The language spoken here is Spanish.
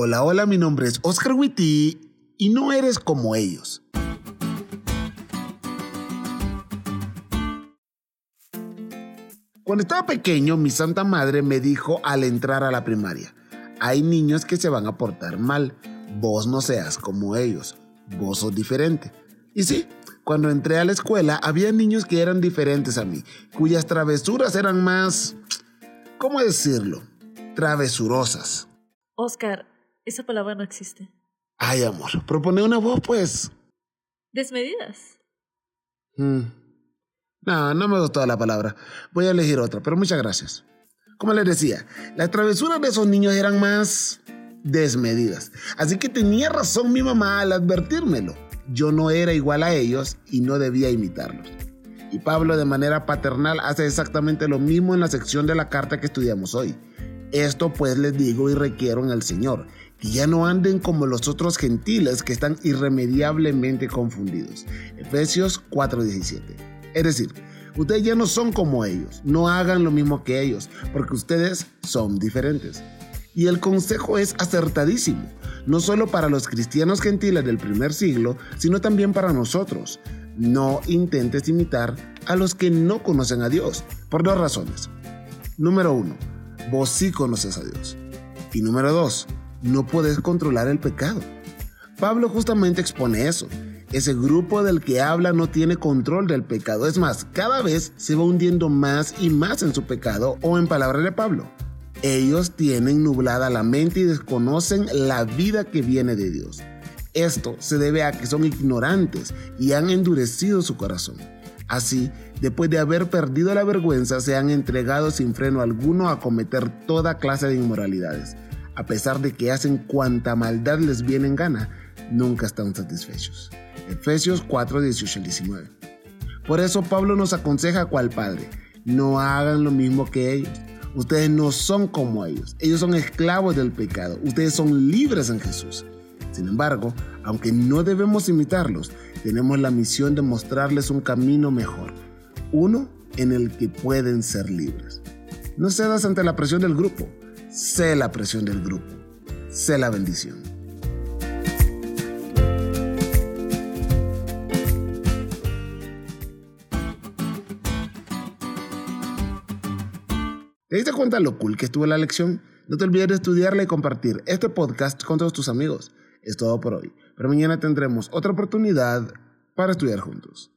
Hola, hola, mi nombre es Oscar Witty y no eres como ellos. Cuando estaba pequeño, mi santa madre me dijo al entrar a la primaria, hay niños que se van a portar mal, vos no seas como ellos, vos sos diferente. Y sí, cuando entré a la escuela había niños que eran diferentes a mí, cuyas travesuras eran más, ¿cómo decirlo? Travesurosas. Oscar, esa palabra no existe. Ay, amor, propone una voz, pues. Desmedidas. Hmm. No, no me gustó la palabra. Voy a elegir otra, pero muchas gracias. Como les decía, las travesuras de esos niños eran más desmedidas. Así que tenía razón mi mamá al advertírmelo. Yo no era igual a ellos y no debía imitarlos. Y Pablo de manera paternal hace exactamente lo mismo en la sección de la carta que estudiamos hoy. Esto pues les digo y requiero en el Señor, que ya no anden como los otros gentiles que están irremediablemente confundidos. Efesios 4:17. Es decir, ustedes ya no son como ellos, no hagan lo mismo que ellos, porque ustedes son diferentes. Y el consejo es acertadísimo, no solo para los cristianos gentiles del primer siglo, sino también para nosotros. No intentes imitar a los que no conocen a Dios, por dos razones. Número uno, vos sí conoces a Dios. Y número dos, no puedes controlar el pecado. Pablo justamente expone eso ese grupo del que habla no tiene control del pecado. Es más, cada vez se va hundiendo más y más en su pecado o en palabras de Pablo. Ellos tienen nublada la mente y desconocen la vida que viene de Dios. Esto se debe a que son ignorantes y han endurecido su corazón. Así, después de haber perdido la vergüenza, se han entregado sin freno alguno a cometer toda clase de inmoralidades. A pesar de que hacen cuanta maldad les viene en gana, nunca están satisfechos. Efesios 4, 18 19. Por eso Pablo nos aconseja cual padre, no hagan lo mismo que ellos. Ustedes no son como ellos. Ellos son esclavos del pecado. Ustedes son libres en Jesús. Sin embargo, aunque no debemos imitarlos, tenemos la misión de mostrarles un camino mejor. Uno en el que pueden ser libres. No cedas ante la presión del grupo. Sé la presión del grupo. Sé la bendición. ¿Te diste cuenta lo cool que estuvo la lección? No te olvides de estudiarla y compartir este podcast con todos tus amigos. Es todo por hoy, pero mañana tendremos otra oportunidad para estudiar juntos.